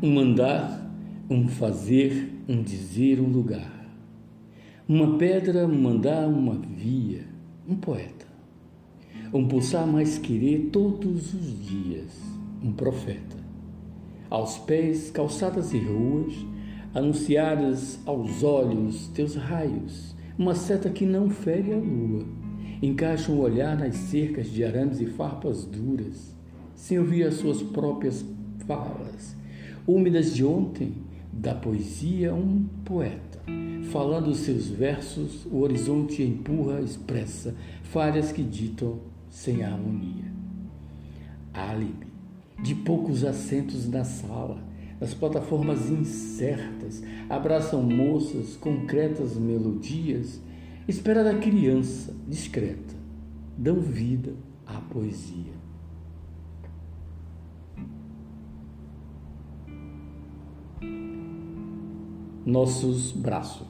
Um mandar, um fazer, um dizer, um lugar. Uma pedra, um mandar, uma via, um poeta. Um pulsar mais querer todos os dias, um profeta. Aos pés, calçadas e ruas, anunciadas aos olhos teus raios, uma seta que não fere a lua. Encaixa o olhar nas cercas de arames e farpas duras, sem ouvir as suas próprias falas, úmidas de ontem, da poesia um poeta. Falando seus versos, o horizonte empurra, expressa falhas que ditam sem harmonia. Álibi, de poucos assentos na sala, as plataformas incertas abraçam moças, concretas melodias, espera da criança discreta, dão vida à poesia. Nossos braços.